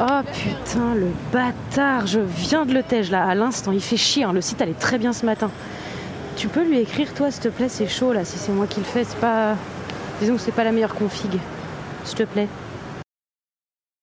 Oh putain, le bâtard, je viens de le tège là, à l'instant, il fait chier, hein. le site allait très bien ce matin. Tu peux lui écrire toi, s'il te plaît, c'est chaud là, si c'est moi qui le fais, c'est pas... Disons que c'est pas la meilleure config. S'il te plaît.